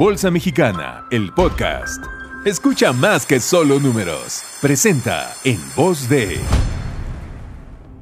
Bolsa Mexicana, el podcast. Escucha más que solo números. Presenta en voz de...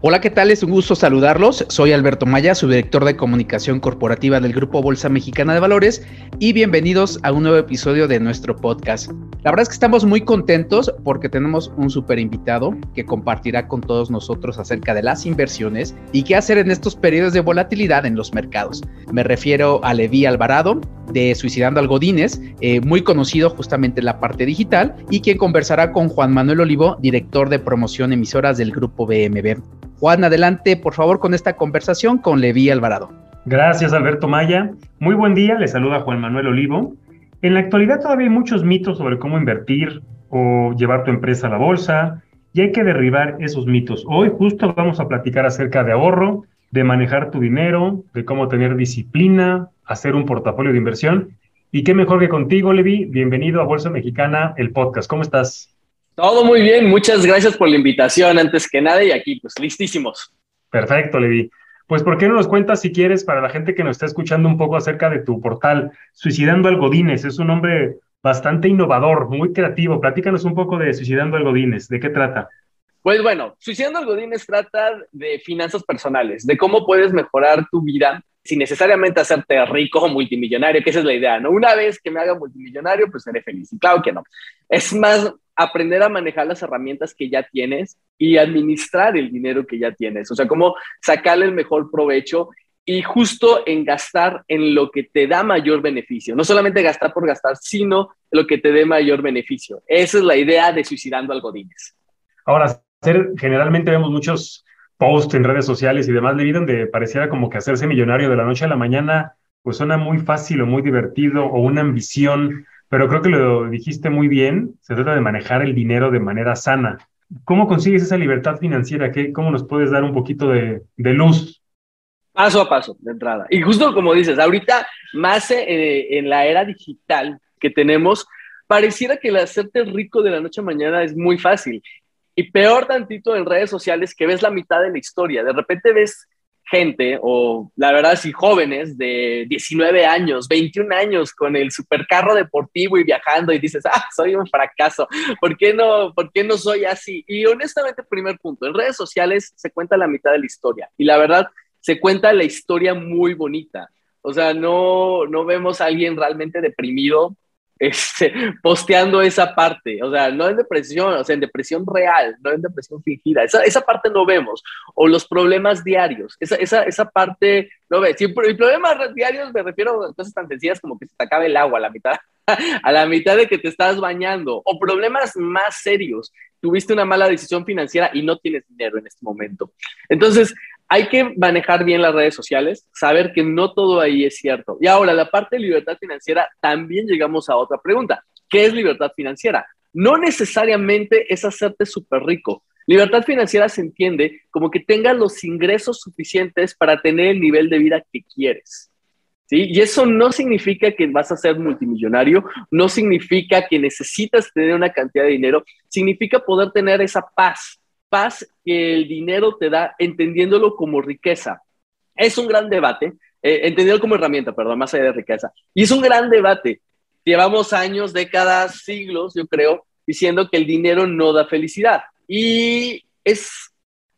Hola, ¿qué tal? Es un gusto saludarlos. Soy Alberto Maya, su director de comunicación corporativa del Grupo Bolsa Mexicana de Valores y bienvenidos a un nuevo episodio de nuestro podcast. La verdad es que estamos muy contentos porque tenemos un super invitado que compartirá con todos nosotros acerca de las inversiones y qué hacer en estos periodos de volatilidad en los mercados. Me refiero a Levi Alvarado de Suicidando Algodines, eh, muy conocido justamente en la parte digital y quien conversará con Juan Manuel Olivo, director de promoción emisoras del Grupo BMB. Juan, adelante por favor con esta conversación con Levi Alvarado. Gracias Alberto Maya. Muy buen día, le saluda Juan Manuel Olivo. En la actualidad todavía hay muchos mitos sobre cómo invertir o llevar tu empresa a la bolsa y hay que derribar esos mitos. Hoy justo vamos a platicar acerca de ahorro, de manejar tu dinero, de cómo tener disciplina, hacer un portafolio de inversión. Y qué mejor que contigo, Levi. Bienvenido a Bolsa Mexicana, el podcast. ¿Cómo estás? Todo muy bien, muchas gracias por la invitación antes que nada y aquí pues listísimos. Perfecto, Levi. Pues ¿por qué no nos cuentas si quieres para la gente que nos está escuchando un poco acerca de tu portal Suicidando Algodines? Es un nombre bastante innovador, muy creativo. Platícanos un poco de Suicidando Algodines, ¿de qué trata? Pues bueno, Suicidando Algodines trata de finanzas personales, de cómo puedes mejorar tu vida sin necesariamente hacerte rico o multimillonario, que esa es la idea, ¿no? Una vez que me haga multimillonario, pues seré feliz. Y claro que no. Es más aprender a manejar las herramientas que ya tienes y administrar el dinero que ya tienes. O sea, cómo sacarle el mejor provecho y justo en gastar en lo que te da mayor beneficio. No solamente gastar por gastar, sino lo que te dé mayor beneficio. Esa es la idea de Suicidando Algodines. Ahora, generalmente vemos muchos posts en redes sociales y demás, Levi, donde pareciera como que hacerse millonario de la noche a la mañana, pues suena muy fácil o muy divertido o una ambición pero creo que lo dijiste muy bien, se trata de manejar el dinero de manera sana. ¿Cómo consigues esa libertad financiera? ¿Qué, ¿Cómo nos puedes dar un poquito de, luz? Paso a paso, de entrada. Y justo como dices, ahorita más eh, en la era digital que tenemos, pareciera que el hacerte rico de la noche a mañana es muy fácil. Y peor tantito en redes sociales que ves la mitad de la historia. De repente ves gente, o la verdad, sí, jóvenes de 19 años, 21 años con el supercarro deportivo y viajando y dices, ah, soy un fracaso, ¿por qué no, por qué no soy así? Y honestamente, primer punto, en redes sociales se cuenta la mitad de la historia y la verdad, se cuenta la historia muy bonita. O sea, no, no vemos a alguien realmente deprimido este, posteando esa parte, o sea, no en depresión, o sea, en depresión real, no en depresión fingida, esa, esa parte no vemos, o los problemas diarios, esa, esa, esa parte no ves, y problemas diarios me refiero a cosas tan sencillas como que se te acabe el agua a la mitad, a la mitad de que te estás bañando, o problemas más serios, tuviste una mala decisión financiera y no tienes dinero en este momento. Entonces, hay que manejar bien las redes sociales, saber que no todo ahí es cierto. Y ahora, la parte de libertad financiera, también llegamos a otra pregunta. ¿Qué es libertad financiera? No necesariamente es hacerte súper rico. Libertad financiera se entiende como que tengas los ingresos suficientes para tener el nivel de vida que quieres. ¿Sí? Y eso no significa que vas a ser multimillonario, no significa que necesitas tener una cantidad de dinero, significa poder tener esa paz, paz que el dinero te da entendiéndolo como riqueza. Es un gran debate, eh, entendido como herramienta, perdón, más allá de riqueza. Y es un gran debate. Llevamos años, décadas, siglos, yo creo, diciendo que el dinero no da felicidad. Y es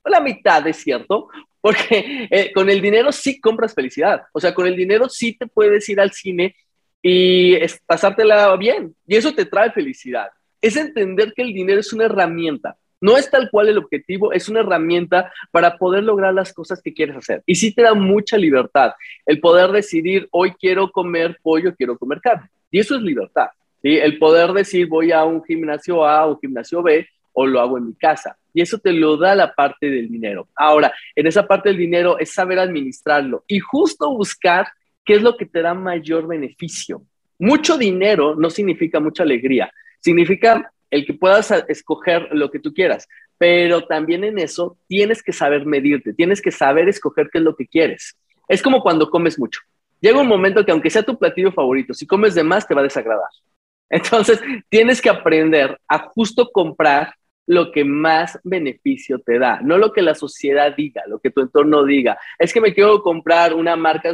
la mitad, es cierto, porque eh, con el dinero sí compras felicidad. O sea, con el dinero sí te puedes ir al cine y pasártela bien. Y eso te trae felicidad. Es entender que el dinero es una herramienta. No es tal cual el objetivo, es una herramienta para poder lograr las cosas que quieres hacer. Y sí te da mucha libertad el poder decidir, hoy quiero comer pollo, quiero comer carne. Y eso es libertad. ¿sí? El poder decir, voy a un gimnasio A o gimnasio B o lo hago en mi casa. Y eso te lo da la parte del dinero. Ahora, en esa parte del dinero es saber administrarlo y justo buscar qué es lo que te da mayor beneficio. Mucho dinero no significa mucha alegría, significa el que puedas escoger lo que tú quieras, pero también en eso tienes que saber medirte, tienes que saber escoger qué es lo que quieres. Es como cuando comes mucho. Llega un momento que aunque sea tu platillo favorito, si comes de más te va a desagradar. Entonces, tienes que aprender a justo comprar lo que más beneficio te da, no lo que la sociedad diga, lo que tu entorno diga. Es que me quiero comprar una marca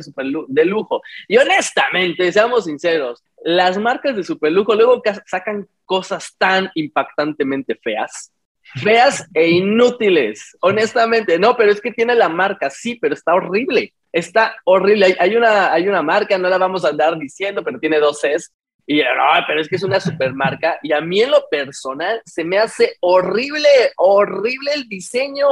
de lujo. Y honestamente, seamos sinceros, las marcas de super lujo luego sacan cosas tan impactantemente feas feas e inútiles, honestamente. No, pero es que tiene la marca, sí, pero está horrible. Está horrible. Hay, una, hay una marca, no la vamos a andar diciendo, pero tiene dos Cs. Y no, pero es que es una supermarca. Y a mí en lo personal se me hace horrible, horrible el diseño.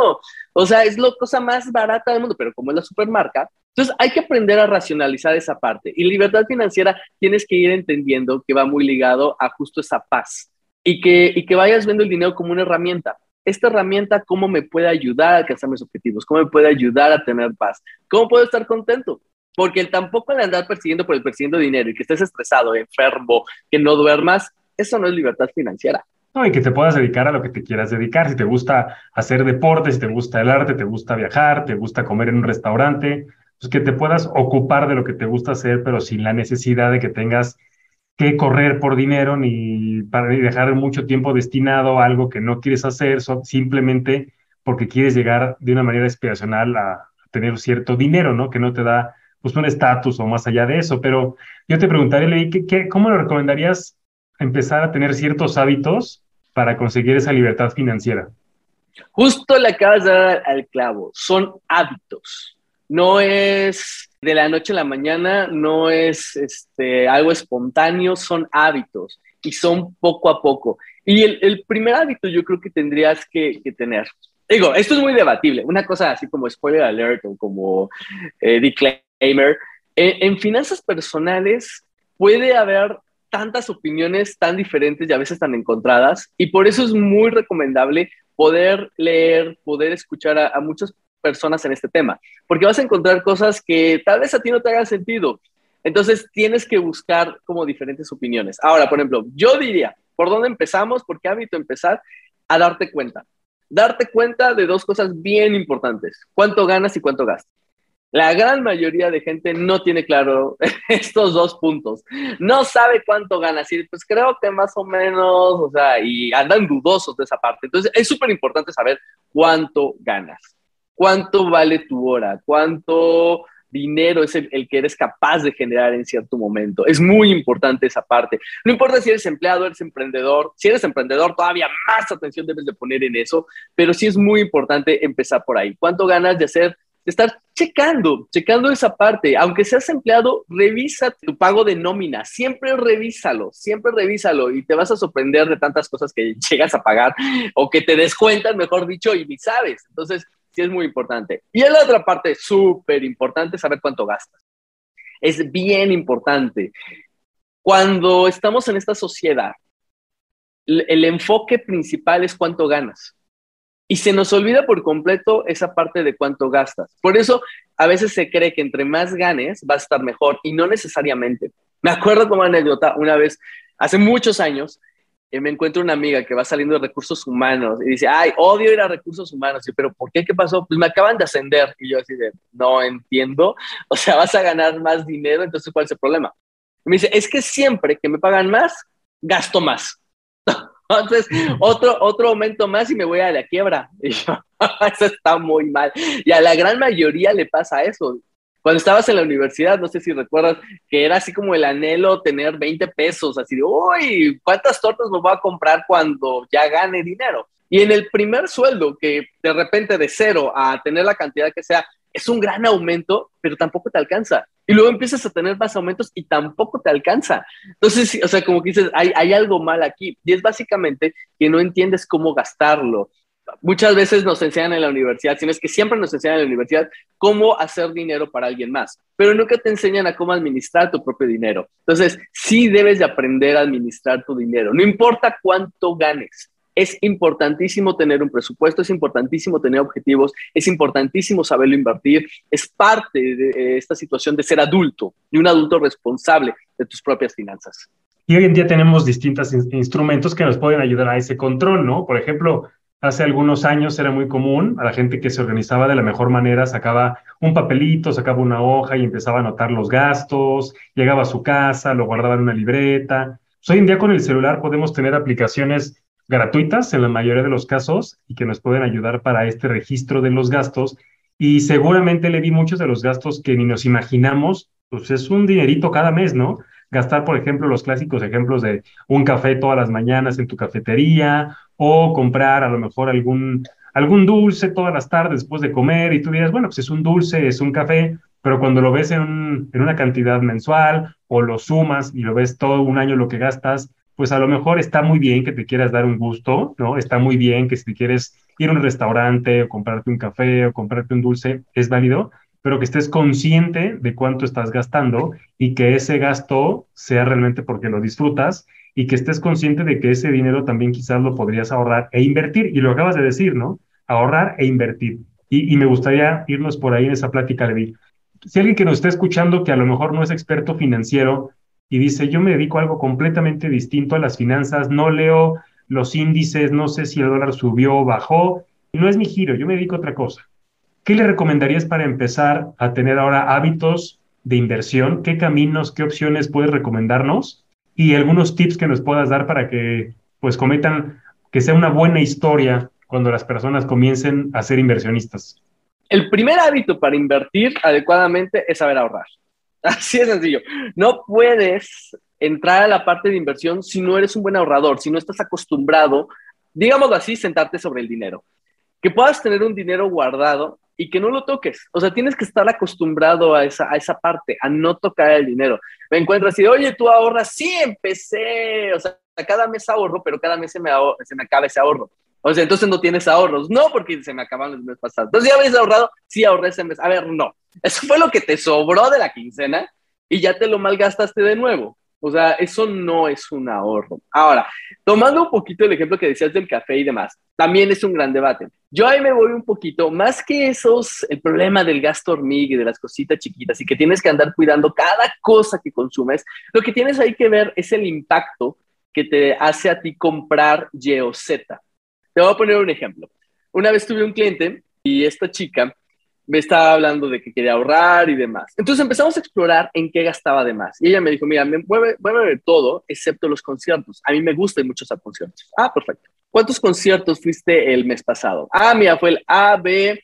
O sea, es la cosa más barata del mundo, pero como es la supermarca, entonces hay que aprender a racionalizar esa parte. Y libertad financiera tienes que ir entendiendo que va muy ligado a justo esa paz y que, y que vayas viendo el dinero como una herramienta. Esta herramienta, ¿cómo me puede ayudar a alcanzar mis objetivos? ¿Cómo me puede ayudar a tener paz? ¿Cómo puedo estar contento? Porque el tampoco al andar persiguiendo por el persiguiendo dinero y que estés estresado, enfermo, que no duermas, eso no es libertad financiera. No, y que te puedas dedicar a lo que te quieras dedicar. Si te gusta hacer deporte, si te gusta el arte, te gusta viajar, te gusta comer en un restaurante, pues que te puedas ocupar de lo que te gusta hacer, pero sin la necesidad de que tengas que correr por dinero ni para dejar mucho tiempo destinado a algo que no quieres hacer, simplemente porque quieres llegar de una manera aspiracional a, tener cierto dinero, ¿no? Que no te da pues un estatus o más allá de eso. Pero yo te preguntaría, Leí, ¿qué, cómo le recomendarías empezar a tener ciertos hábitos para conseguir esa libertad financiera? Justo le acabas de dar al clavo, son hábitos. No es de la noche a la mañana, no es este, algo espontáneo, son hábitos y son poco a poco. Y el, primer hábito yo creo que tendrías que, tener. Digo, esto es muy debatible. Una cosa así como spoiler alert o como eh, disclaimer. en finanzas personales puede haber tantas opiniones tan diferentes y a veces tan encontradas y por eso es muy recomendable poder leer, poder escuchar a, a muchas personas en este tema, porque vas a encontrar cosas que tal vez a ti no te hagan sentido. Entonces tienes que buscar como diferentes opiniones. Ahora, por ejemplo, yo diría, ¿por dónde empezamos? ¿Por qué hábito empezar? A darte cuenta. Darte cuenta de dos cosas bien importantes. ¿Cuánto ganas y cuánto gastas? La gran mayoría de gente no tiene claro estos dos puntos. No sabe cuánto ganas y pues creo que más o menos, o sea, y andan dudosos de esa parte. Entonces es súper importante saber cuánto ganas cuánto vale tu hora, cuánto dinero es el, que eres capaz de generar en cierto momento. Es muy importante esa parte. No importa si eres empleado, eres emprendedor. Si eres emprendedor, todavía más atención debes de poner en eso, pero sí es muy importante empezar por ahí. ¿Cuánto ganas de hacer? Estar checando, checando esa parte. Aunque seas empleado, revisa tu pago de nómina. Siempre revísalo, siempre revísalo y te vas a sorprender de tantas cosas que llegas a pagar o que te descuentan, mejor dicho, y ni sabes. Entonces, sí es muy importante. Y en la otra parte, súper importante, saber cuánto gastas. Es bien importante. Cuando estamos en esta sociedad, el enfoque principal es cuánto ganas. Y se nos olvida por completo esa parte de cuánto gastas. Por eso a veces se cree que entre más ganes va a estar mejor y no necesariamente. Me acuerdo como anécdota, una vez, hace muchos años, me encuentro una amiga que va saliendo de recursos humanos y dice, ay, odio ir a recursos humanos. Y, pero ¿por qué? ¿Qué pasó? Pues me acaban de ascender. Y yo así de, no entiendo. O sea, vas a ganar más dinero, entonces ¿cuál es el problema? Y me dice, es que siempre que me pagan más, gasto más. Entonces, otro, otro aumento más y me voy a la quiebra. Y yo, eso está muy mal. Y a la gran mayoría le pasa eso. Cuando estabas en la universidad, no sé si recuerdas, que era así como el anhelo tener 20 pesos, así de, uy, ¿cuántas tortas me voy a comprar cuando ya gane dinero? Y en el primer sueldo, que de repente de cero a tener la cantidad que sea, es un gran aumento, pero tampoco te alcanza. Y luego empiezas a tener más aumentos y tampoco te alcanza. Entonces, o sea, como que dices, hay, hay algo mal aquí. Y es básicamente que no entiendes cómo gastarlo muchas veces nos enseñan en la universidad, sino es que siempre nos enseñan en la universidad cómo hacer dinero para alguien más, pero nunca te enseñan a cómo administrar tu propio dinero. Entonces, sí debes de aprender a administrar tu dinero, no importa cuánto ganes. Es importantísimo tener un presupuesto, es importantísimo tener objetivos, es importantísimo saberlo invertir, es parte de esta situación de ser adulto y un adulto responsable de tus propias finanzas. Y hoy en día tenemos distintos instrumentos que nos pueden ayudar a ese control, ¿no? Por ejemplo, Hace algunos años era muy común, a la gente que se organizaba de la mejor manera sacaba un papelito, sacaba una hoja y empezaba a anotar los gastos, llegaba a su casa, lo guardaba en una libreta. Pues hoy en día con el celular podemos tener aplicaciones gratuitas en la mayoría de los casos y que nos pueden ayudar para este registro de los gastos. Y seguramente le vi muchos de los gastos que ni nos imaginamos, pues es un dinerito cada mes, ¿no? Gastar, por ejemplo, los clásicos ejemplos de un café todas las mañanas en tu cafetería o comprar a lo mejor algún, algún dulce todas las tardes después de comer y tú dirás, bueno, pues es un dulce, es un café, pero cuando lo ves en, en una cantidad mensual o lo sumas y lo ves todo un año lo que gastas, pues a lo mejor está muy bien que te quieras dar un gusto, ¿no? Está muy bien que si te quieres ir a un restaurante o comprarte un café o comprarte un dulce, es válido, pero que estés consciente de cuánto estás gastando y que ese gasto sea realmente porque lo disfrutas y que estés consciente de que ese dinero también quizás lo podrías ahorrar e invertir. Y lo acabas de decir, ¿no? Ahorrar e invertir. Y, me gustaría irnos por ahí en esa plática, Levi. Si alguien que nos está escuchando que a lo mejor no es experto financiero, y dice, yo me dedico a algo completamente distinto a las finanzas, no leo los índices, no sé si el dólar subió o bajó, no es mi giro, yo me dedico a otra cosa. ¿Qué le recomendarías para empezar a tener ahora hábitos de inversión? ¿Qué caminos, qué opciones puedes recomendarnos? Y algunos tips que nos puedas dar para que pues cometan, que sea una buena historia cuando las personas comiencen a ser inversionistas. El primer hábito para invertir adecuadamente es saber ahorrar. Así de sencillo. No puedes entrar a la parte de inversión si no eres un buen ahorrador, si no estás acostumbrado, digámoslo así, sentarte sobre el dinero. Que puedas tener un dinero guardado y que no lo toques. O sea, tienes que estar acostumbrado a esa, a esa parte, a no tocar el dinero. Me encuentras y, oye, tú ahorras, sí, empecé. O sea, cada mes ahorro, pero cada mes se me, se me acaba ese ahorro. O sea, entonces no tienes ahorros. No, porque se me acaban los meses pasados. Entonces, ¿ya habías ahorrado? Sí, ahorré ese mes. A ver, no. Eso fue lo que te sobró de la quincena y ya te lo malgastaste de nuevo. O sea, eso no es un ahorro. Ahora, tomando un poquito el ejemplo que decías del café y demás, también es un gran debate. Yo ahí me voy un poquito, más que esos, el problema del gasto hormiga y de las cositas chiquitas y que tienes que andar cuidando cada cosa que consumes, lo que tienes ahí que ver es el impacto que te hace a ti comprar Y o. Te voy a poner un ejemplo. Una vez tuve un cliente y esta chica me estaba hablando de que quería ahorrar y demás. Entonces empezamos a explorar en qué gastaba de más. Y ella me dijo, mira, me mueve, mueve todo excepto los conciertos. A mí me gustan muchos conciertos. Ah, perfecto. ¿Cuántos conciertos fuiste el mes pasado? Ah, mira, fue el A, B,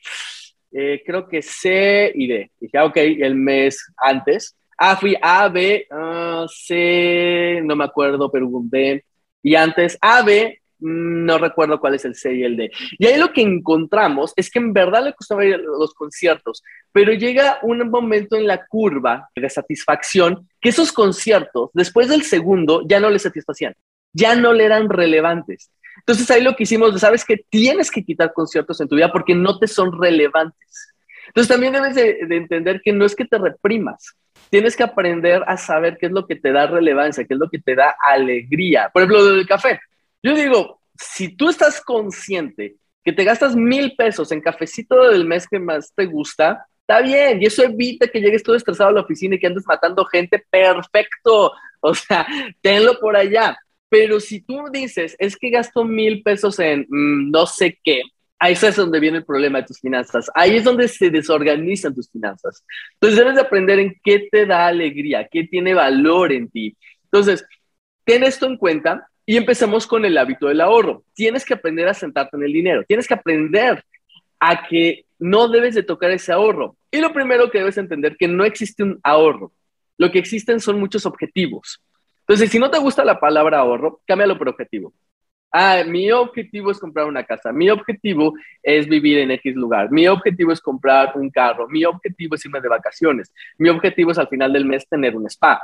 eh, creo que C y D. Dije, ah, ok, el mes antes. Ah, fui A, B, ah, C, no me acuerdo, pero D. Y antes A, B, no recuerdo cuál es el C y el D. Y ahí lo que encontramos es que en verdad le costaba ir a los conciertos, pero llega un momento en la curva de satisfacción que esos conciertos, después del segundo, ya no le satisfacían, ya no le eran relevantes. Entonces ahí lo que hicimos, sabes que tienes que quitar conciertos en tu vida porque no te son relevantes. Entonces también debes de, de entender que no es que te reprimas, tienes que aprender a saber qué es lo que te da relevancia, qué es lo que te da alegría. Por ejemplo, del café. Yo digo, si tú estás consciente que te gastas mil pesos en cafecito del mes que más te gusta, está bien, y eso evita que llegues todo estresado a la oficina y que andes matando gente, perfecto, o sea, tenlo por allá. Pero si tú dices, es que gasto mil pesos en mm, no sé qué, ahí es donde viene el problema de tus finanzas. Ahí es donde se desorganizan tus finanzas. Entonces debes de aprender en qué te da alegría, qué tiene valor en ti. Entonces, ten esto en cuenta y empezamos con el hábito del ahorro. Tienes que aprender a sentarte en el dinero. Tienes que aprender a que no debes de tocar ese ahorro. Y lo primero que debes entender que no existe un ahorro. Lo que existen son muchos objetivos. Entonces, si no te gusta la palabra ahorro, cámbialo por objetivo. Ah, mi objetivo es comprar una casa. Mi objetivo es vivir en X lugar. Mi objetivo es comprar un carro. Mi objetivo es irme de vacaciones. Mi objetivo es al final del mes tener un spa.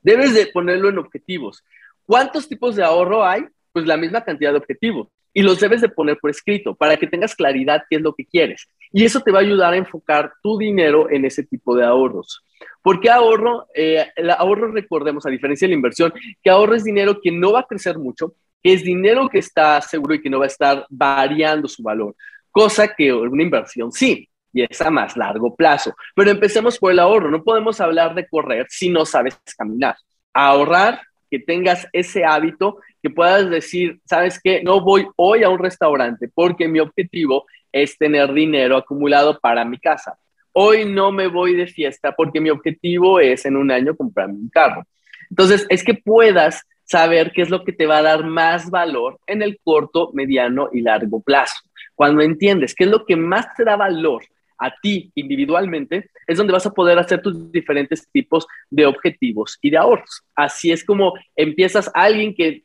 Debes de ponerlo en objetivos. ¿Cuántos tipos de ahorro hay? Pues la misma cantidad de objetivos. Y los debes de poner por escrito para que tengas claridad qué es lo que quieres. Y eso te va a ayudar a enfocar tu dinero en ese tipo de ahorros. ¿Por qué ahorro? Eh, el ahorro, recordemos, a diferencia de la inversión, que ahorro es dinero que no va a crecer mucho, que es dinero que está seguro y que no va a estar variando su valor. Cosa que una inversión sí, y es a más largo plazo. Pero empecemos por el ahorro. No podemos hablar de correr si no sabes caminar. Ahorrar que tengas ese hábito, que puedas decir, ¿sabes qué? No voy hoy a un restaurante porque mi objetivo es tener dinero acumulado para mi casa. Hoy no me voy de fiesta porque mi objetivo es en un año comprarme un carro. Entonces, es que puedas saber qué es lo que te va a dar más valor en el corto, mediano y largo plazo. Cuando entiendes qué es lo que más te da valor a ti individualmente, es donde vas a poder hacer tus diferentes tipos de objetivos y de ahorros. Así es como empiezas a alguien que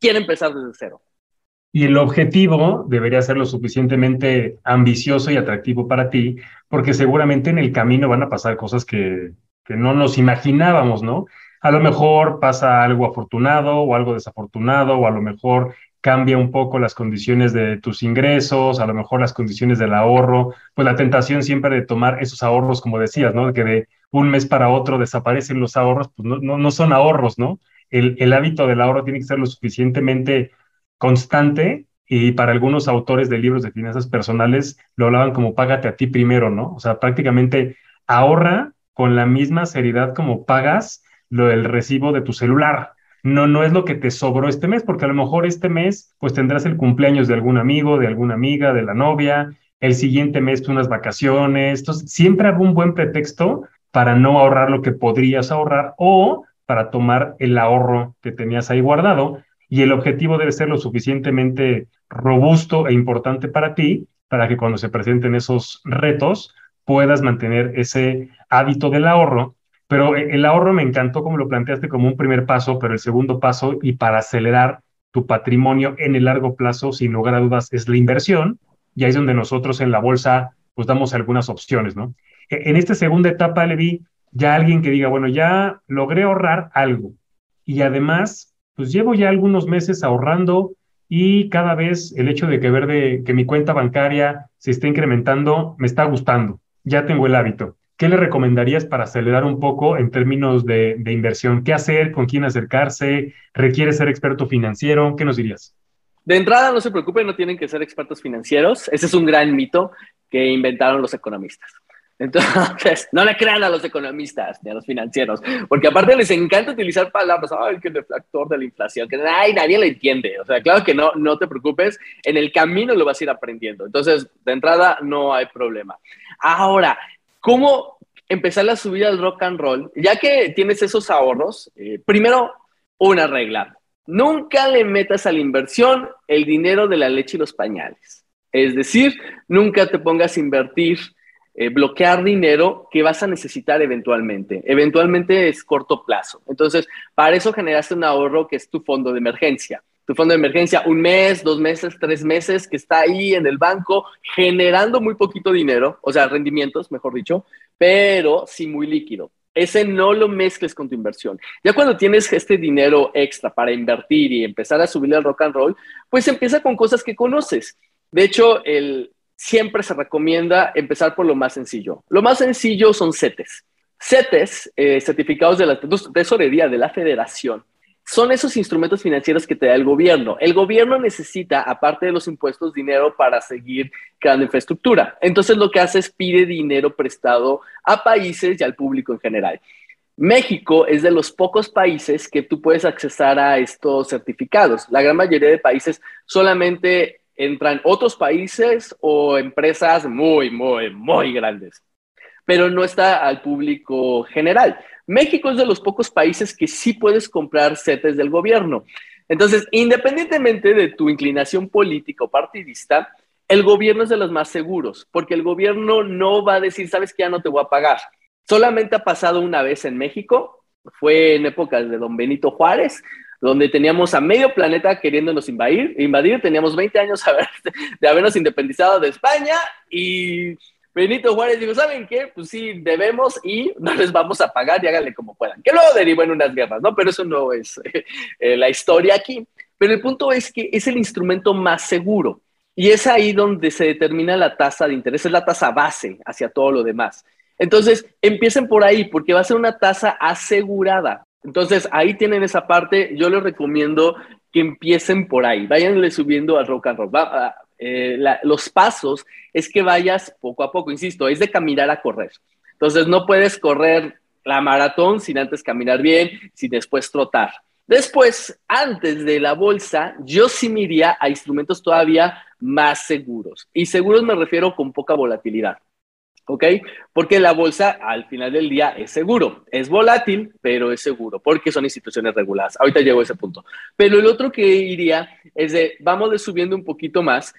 quiere empezar desde cero. Y el objetivo debería ser lo suficientemente ambicioso y atractivo para ti, porque seguramente en el camino van a pasar cosas que, que no nos imaginábamos, ¿no? A lo mejor pasa algo afortunado o algo desafortunado, o a lo mejor cambia un poco las condiciones de tus ingresos, a lo mejor las condiciones del ahorro, pues la tentación siempre de tomar esos ahorros, como decías, ¿no? Que de un mes para otro desaparecen los ahorros, pues no, no, no son ahorros, ¿no? El, el hábito del ahorro tiene que ser lo suficientemente constante y para algunos autores de libros de finanzas personales lo hablaban como págate a ti primero, ¿no? O sea, prácticamente ahorra con la misma seriedad como pagas lo del recibo de tu celular no, no es lo que te sobró este mes, porque a lo mejor este mes pues tendrás el cumpleaños de algún amigo, de alguna amiga, de la novia, el siguiente mes unas vacaciones, entonces siempre habrá un buen pretexto para no ahorrar lo que podrías ahorrar o para tomar el ahorro que tenías ahí guardado y el objetivo debe ser lo suficientemente robusto e importante para ti para que cuando se presenten esos retos puedas mantener ese hábito del ahorro pero eh, el ahorro me encantó como lo planteaste como un primer paso, pero el segundo paso y para acelerar tu patrimonio en el largo plazo, sin lugar a dudas, es la inversión. Y ahí es donde nosotros en la bolsa pues damos algunas opciones, ¿no? E, en esta segunda etapa le vi ya alguien que diga, bueno, ya logré ahorrar algo y además, pues llevo ya algunos meses ahorrando y cada vez el hecho de que ver de que mi cuenta bancaria se esté incrementando me está gustando, ya tengo el hábito. ¿Qué le recomendarías para acelerar un poco en términos de, inversión? ¿Qué hacer? ¿Con quién acercarse? ¿Requiere ser experto financiero? ¿Qué nos dirías? De entrada, no se preocupen, no tienen que ser expertos financieros. Ese es un gran mito que inventaron los economistas. Entonces, no le crean a los economistas ni a los financieros, porque aparte les encanta utilizar palabras, ay, que el deflactor de la inflación, que ay, nadie lo entiende. O sea, claro que no, no te preocupes, en el camino lo vas a ir aprendiendo. Entonces, de entrada, no hay problema. Ahora, ¿Cómo empezar la subida al rock and roll? Ya que tienes esos ahorros, eh, primero, una regla. Nunca le metas a la inversión el dinero de la leche y los pañales. Es decir, nunca te pongas a invertir, eh, bloquear dinero que vas a necesitar eventualmente. Eventualmente es corto plazo. Entonces, para eso generaste un ahorro que es tu fondo de emergencia tu fondo de emergencia, un mes, dos meses, tres meses, que está ahí en el banco generando muy poquito dinero, o sea, rendimientos, mejor dicho, pero sí muy líquido. Ese no lo mezcles con tu inversión. Ya cuando tienes este dinero extra para invertir y empezar a subirle al rock and roll, pues empieza con cosas que conoces. De hecho, el, siempre se recomienda empezar por lo más sencillo. Lo más sencillo son CETES. CETES, eh, certificados de la tesorería de la federación, son esos instrumentos financieros que te da el gobierno. El gobierno necesita, aparte de los impuestos, dinero para seguir creando infraestructura. Entonces lo que hace es pide dinero prestado a países y al público en general. México es de los pocos países que tú puedes accesar a estos certificados. La gran mayoría de países solamente entran otros países o empresas muy, muy, muy grandes, pero no está al público general. México es de los pocos países que sí puedes comprar CETES del gobierno. Entonces, independientemente de tu inclinación política o partidista, el gobierno es de los más seguros, porque el gobierno no va a decir, sabes que ya no te voy a pagar. Solamente ha pasado una vez en México, fue en épocas de don Benito Juárez, donde teníamos a medio planeta queriéndonos invadir, invadir teníamos 20 años de habernos independizado de España y Benito Juárez dijo, ¿saben qué? Pues sí, debemos y no les vamos a pagar y háganle como puedan. Que luego derivó en unas guerras, ¿no? Pero eso no es eh, la historia aquí. Pero el punto es que es el instrumento más seguro y es ahí donde se determina la tasa de interés, es la tasa base hacia todo lo demás. Entonces, empiecen por ahí porque va a ser una tasa asegurada. Entonces, ahí tienen esa parte. Yo les recomiendo que empiecen por ahí. Váyanle subiendo al rock and roll. Va, eh, los pasos es que vayas poco a poco, insisto, es de caminar a correr. Entonces no puedes correr la maratón sin antes caminar bien, sin después trotar. Después, antes de la bolsa, yo sí me iría a instrumentos todavía más seguros. Y seguros me refiero con poca volatilidad. ¿ok? Porque la bolsa al final del día es seguro, es volátil, pero es seguro, porque son instituciones reguladas. Ahorita llego a ese punto. Pero el otro que iría es de, vamos de subiendo un poquito más,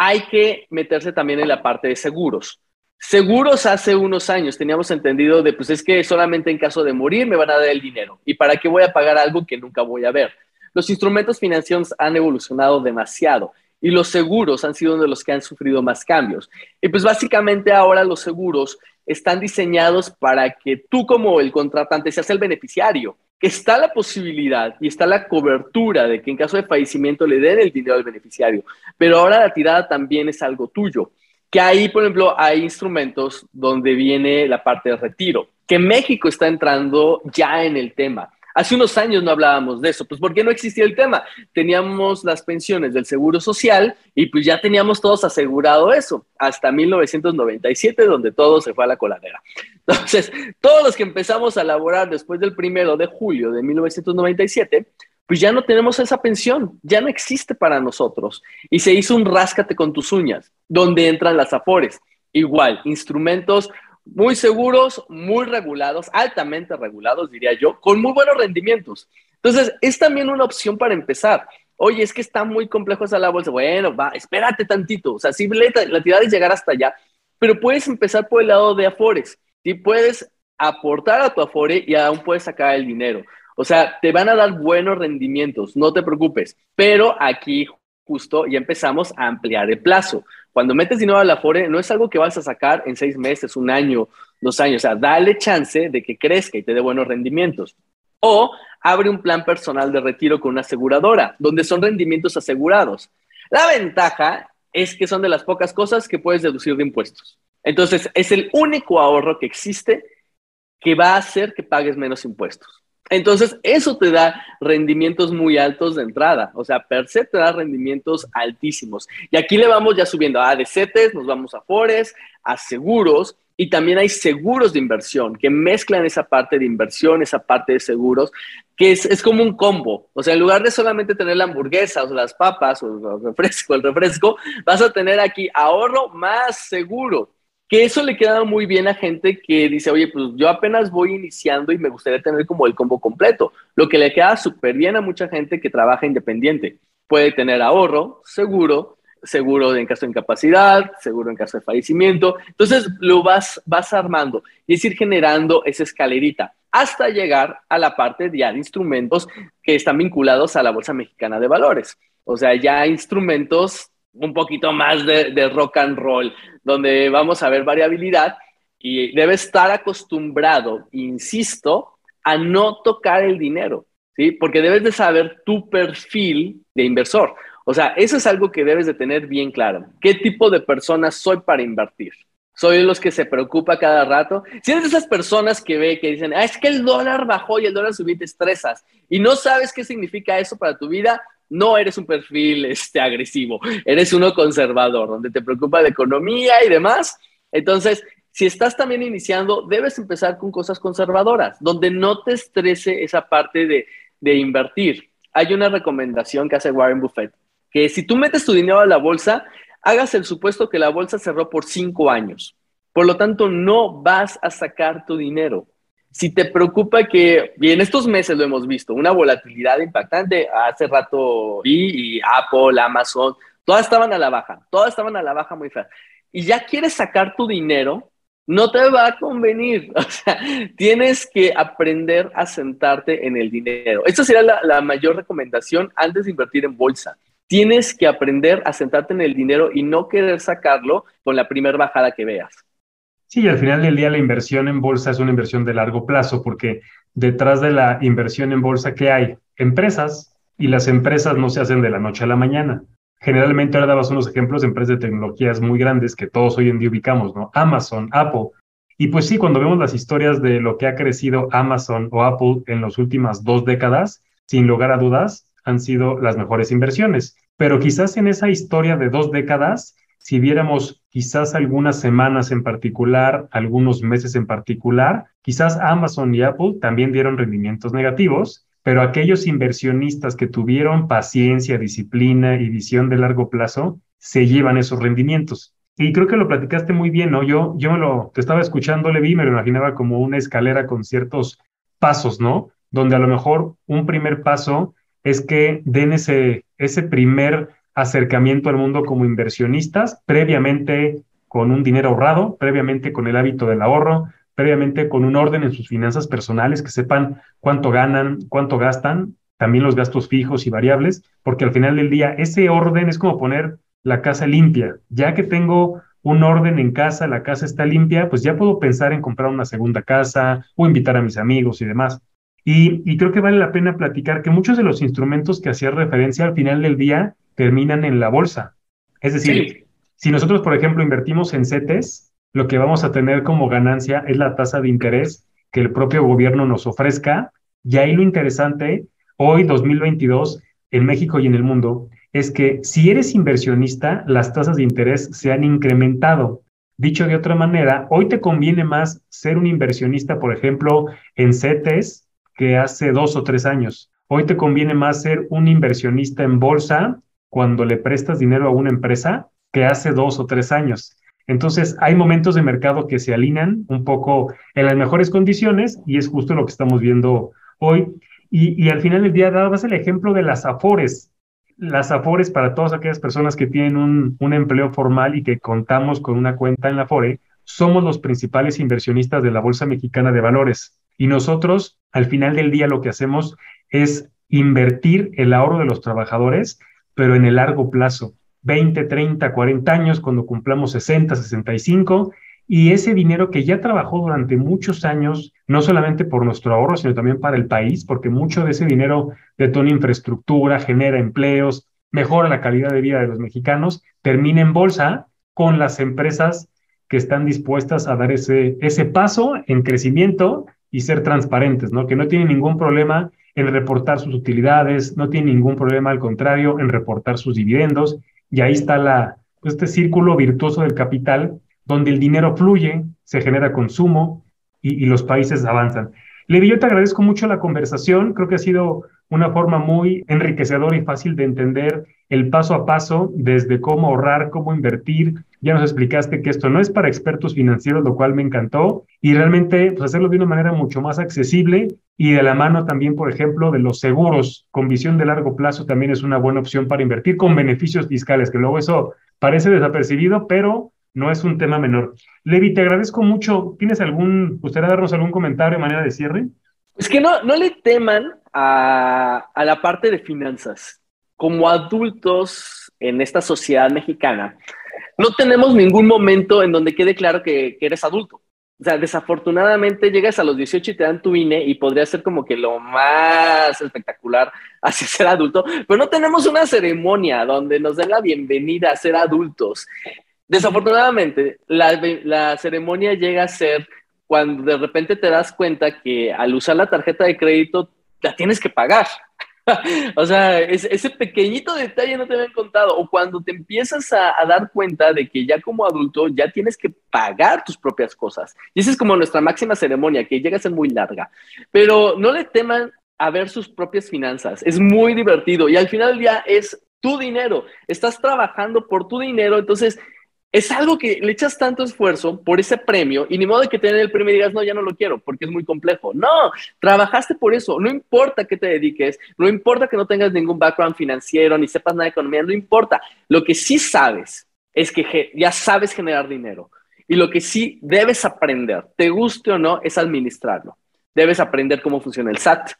hay que meterse también en la parte de seguros. Seguros hace unos años teníamos entendido de, pues es que solamente en caso de morir me van a dar el dinero. ¿Y para qué voy a pagar algo que nunca voy a ver? Los instrumentos financieros han evolucionado demasiado y los seguros han sido de los que han sufrido más cambios. Y pues básicamente ahora los seguros están diseñados para que tú como el contratante seas el beneficiario, que está la posibilidad y está la cobertura de que en caso de fallecimiento le den el dinero al beneficiario, pero ahora la tirada también es algo tuyo, que ahí, por ejemplo, hay instrumentos donde viene la parte de retiro, que México está entrando ya en el tema. Hace unos años no hablábamos de eso, pues porque no existía el tema. Teníamos las pensiones del Seguro Social y pues ya teníamos todos asegurado eso, hasta 1997, donde todo se fue a la coladera. Entonces, todos los que empezamos a laborar después del primero de julio de 1997, pues ya no tenemos esa pensión, ya no existe para nosotros. Y se hizo un ráscate con tus uñas, donde entran las afores. Igual, instrumentos muy seguros, muy regulados, altamente regulados, diría yo, con muy buenos rendimientos. Entonces, es también una opción para empezar. Oye, es que está muy complejo esa la bolsa. Bueno, va, espérate tantito. O sea, sí, la tirada es llegar hasta allá, pero puedes empezar por el lado de Afores. Sí, puedes aportar a tu Afore y aún puedes sacar el dinero. O sea, te van a dar buenos rendimientos, no te preocupes. Pero aquí justo ya empezamos a ampliar el plazo. Cuando metes dinero a la Afore, no es algo que vas a sacar en seis meses, un año, dos años. O sea, dale chance de que crezca y te dé buenos rendimientos. O abre un plan personal de retiro con una aseguradora, donde son rendimientos asegurados. La ventaja es que son de las pocas cosas que puedes deducir de impuestos. Entonces, es el único ahorro que existe que va a hacer que pagues menos impuestos. Entonces, eso te da rendimientos muy altos de entrada. O sea, per se te da rendimientos altísimos. Y aquí le vamos ya subiendo a ADCs, nos vamos a Fores, a seguros. Y también hay seguros de inversión que mezclan esa parte de inversión, esa parte de seguros, que es, es como un combo. O sea, en lugar de solamente tener la hamburguesa o las papas o el refresco, el refresco, vas a tener aquí ahorro más seguro que eso le queda muy bien a gente que dice, oye, pues yo apenas voy iniciando y me gustaría tener como el combo completo, lo que le queda súper bien a mucha gente que trabaja independiente. Puede tener ahorro, seguro, seguro en caso de incapacidad, seguro en caso de fallecimiento. Entonces lo vas, vas armando y es ir generando esa escalerita hasta llegar a la parte ya de instrumentos que están vinculados a la Bolsa Mexicana de Valores. O sea, ya instrumentos un poquito más de, rock and roll, donde vamos a ver variabilidad y debes estar acostumbrado, insisto, a no tocar el dinero, ¿sí? Porque debes de saber tu perfil de inversor. O sea, eso es algo que debes de tener bien claro. ¿Qué tipo de persona soy para invertir? ¿Soy de los que se preocupa cada rato? Si eres de esas personas que ve que dicen, ah, es que el dólar bajó y el dólar subió te estresas y no sabes qué significa eso para tu vida, no eres un perfil este, agresivo, eres uno conservador, donde te preocupa la economía y demás. Entonces, si estás también iniciando, debes empezar con cosas conservadoras, donde no te estrese esa parte de, de invertir. Hay una recomendación que hace Warren Buffett, que si tú metes tu dinero a la bolsa, hagas el supuesto que la bolsa cerró por cinco años. Por lo tanto, no vas a sacar tu dinero si te preocupa que, y en estos meses lo hemos visto, una volatilidad impactante, hace rato vi y Apple, Amazon, todas estaban a la baja, todas estaban a la baja muy fea. Y ya quieres sacar tu dinero, no te va a convenir. O sea, tienes que aprender a sentarte en el dinero. Esta sería la, la mayor recomendación antes de invertir en bolsa. Tienes que aprender a sentarte en el dinero y no querer sacarlo con la primera bajada que veas. Sí, al final del día la inversión en bolsa es una inversión de largo plazo porque detrás de la inversión en bolsa, ¿qué hay? Empresas y las empresas no se hacen de la noche a la mañana. Generalmente ahora dabas unos ejemplos de empresas de tecnologías muy grandes que todos hoy en día ubicamos, ¿no? Amazon, Apple. Y pues sí, cuando vemos las historias de lo que ha crecido Amazon o Apple en las últimas dos décadas, sin lugar a dudas, han sido las mejores inversiones. Pero quizás en esa historia de dos décadas si viéramos quizás algunas semanas en particular, algunos meses en particular, quizás Amazon y Apple también dieron rendimientos negativos, pero aquellos inversionistas que tuvieron paciencia, disciplina y visión de largo plazo se llevan esos rendimientos. Y creo que lo platicaste muy bien, ¿no? Yo, yo me lo, te estaba escuchando, Levi, me lo imaginaba como una escalera con ciertos pasos, ¿no? Donde a lo mejor un primer paso es que den ese, ese primer acercamiento al mundo como inversionistas, previamente con un dinero ahorrado, previamente con el hábito del ahorro, previamente con un orden en sus finanzas personales, que sepan cuánto ganan, cuánto gastan, también los gastos fijos y variables, porque al final del día ese orden es como poner la casa limpia. Ya que tengo un orden en casa, la casa está limpia, pues ya puedo pensar en comprar una segunda casa o invitar a mis amigos y demás. Y, creo que vale la pena platicar que muchos de los instrumentos que hacía referencia al final del día terminan en la bolsa. Es decir, si nosotros, por ejemplo, invertimos en CETES, lo que vamos a tener como ganancia es la tasa de interés que el propio gobierno nos ofrezca. Y ahí lo interesante, hoy 2022, en México y en el mundo, es que si eres inversionista, las tasas de interés se han incrementado. Dicho de otra manera, hoy te conviene más ser un inversionista, por ejemplo, en CETES que hace dos o tres años. Hoy te conviene más ser un inversionista en bolsa cuando le prestas dinero a una empresa que hace dos o tres años. Entonces, hay momentos de mercado que se alinean un poco en las mejores condiciones y es justo lo que estamos viendo hoy. Y, al final del día dabas el ejemplo de las afores las AFORES para todas aquellas personas que tienen un, empleo formal y que contamos con una cuenta en la AFORE, somos los principales inversionistas de la Bolsa Mexicana de Valores. Y nosotros, al final del día, lo que hacemos es invertir el ahorro de los trabajadores, pero en el largo plazo, 20, 30, 40 años, cuando cumplamos 60, 65, y ese dinero que ya trabajó durante muchos años, no solamente por nuestro ahorro, sino también para el país, porque mucho de ese dinero detona infraestructura, genera empleos, mejora la calidad de vida de los mexicanos, termina en bolsa con las empresas que están dispuestas a dar ese, ese paso en crecimiento y ser transparentes, ¿no? Que no tienen ningún problema en reportar sus utilidades, no tienen ningún problema, al contrario, en reportar sus dividendos. Y ahí está la, este círculo virtuoso del capital donde el dinero fluye, se genera consumo y, los países avanzan. Levi, yo te agradezco mucho la conversación, creo que ha sido una forma muy enriquecedora y fácil de entender el paso a paso desde cómo ahorrar, cómo invertir. Ya nos explicaste que esto no es para expertos financieros, lo cual me encantó, y realmente pues, hacerlo de una manera mucho más accesible y de la mano también, por ejemplo, de los seguros con visión de largo plazo también es una buena opción para invertir con beneficios fiscales, que luego eso parece desapercibido, pero no es un tema menor. Levi, te agradezco mucho. ¿Tienes algún, gustaría darnos algún comentario manera de cierre? Es que no, no le teman a, a la parte de finanzas. Como adultos en esta sociedad mexicana, no tenemos ningún momento en donde quede claro que, que, eres adulto. O sea, desafortunadamente llegas a los 18 y te dan tu INE y podría ser como que lo más espectacular hacia ser adulto, pero no tenemos una ceremonia donde nos den la bienvenida a ser adultos. Desafortunadamente, la, ceremonia llega a ser cuando de repente te das cuenta que al usar la tarjeta de crédito la tienes que pagar. o sea, ese pequeñito detalle no te habían contado. O cuando te empiezas a, dar cuenta de que ya como adulto ya tienes que pagar tus propias cosas. Y esa es como nuestra máxima ceremonia, que llega a ser muy larga. Pero no le teman a ver sus propias finanzas. Es muy divertido y al final del día es tu dinero. Estás trabajando por tu dinero. Entonces, es algo que le echas tanto esfuerzo por ese premio y ni modo de que te el premio y digas, no, ya no lo quiero porque es muy complejo. No, trabajaste por eso. No importa qué te dediques, no importa que no tengas ningún background financiero ni sepas nada de economía, no importa. Lo que sí sabes es que ya sabes generar dinero y lo que sí debes aprender, te guste o no, es administrarlo. Debes aprender cómo funciona el SAT,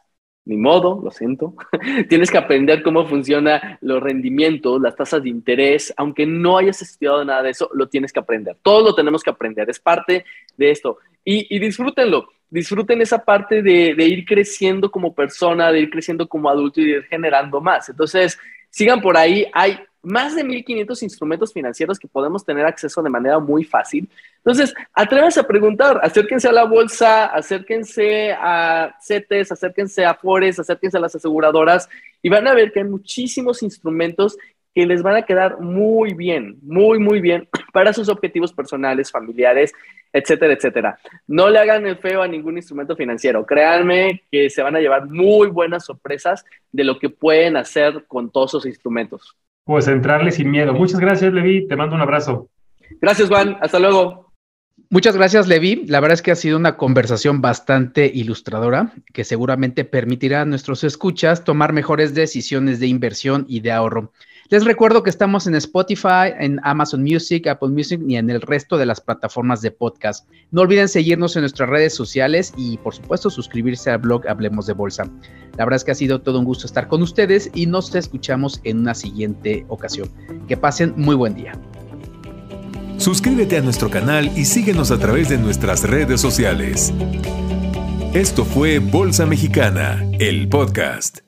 ni modo, lo siento. Tienes que aprender cómo funcionan los rendimientos, las tasas de interés, aunque no hayas estudiado nada de eso, lo tienes que aprender. Todo lo tenemos que aprender, es parte de esto. Y, disfrútenlo, disfruten esa parte de, de, ir creciendo como persona, de ir creciendo como adulto y de ir generando más. Entonces, sigan por ahí, hay más de 1500 instrumentos financieros que podemos tener acceso de manera muy fácil. Entonces, atrévanse a preguntar, acérquense a la bolsa, acérquense a CETES, acérquense a Fores, acérquense a las aseguradoras y van a ver que hay muchísimos instrumentos que les van a quedar muy bien, muy, muy bien para sus objetivos personales, familiares, etcétera, etcétera. No le hagan el feo a ningún instrumento financiero. Créanme que se van a llevar muy buenas sorpresas de lo que pueden hacer con todos esos instrumentos pues entrarle sin miedo. Muchas gracias, Levi. Te mando un abrazo. Gracias, Juan. Hasta luego. Muchas gracias, Levi. La verdad es que ha sido una conversación bastante ilustradora que seguramente permitirá a nuestros escuchas tomar mejores decisiones de inversión y de ahorro. Les recuerdo que estamos en Spotify, en Amazon Music, Apple Music y en el resto de las plataformas de podcast. No olviden seguirnos en nuestras redes sociales y por supuesto suscribirse al blog Hablemos de Bolsa. La verdad es que ha sido todo un gusto estar con ustedes y nos escuchamos en una siguiente ocasión. Que pasen muy buen día. Suscríbete a nuestro canal y síguenos a través de nuestras redes sociales. Esto fue Bolsa Mexicana, el podcast.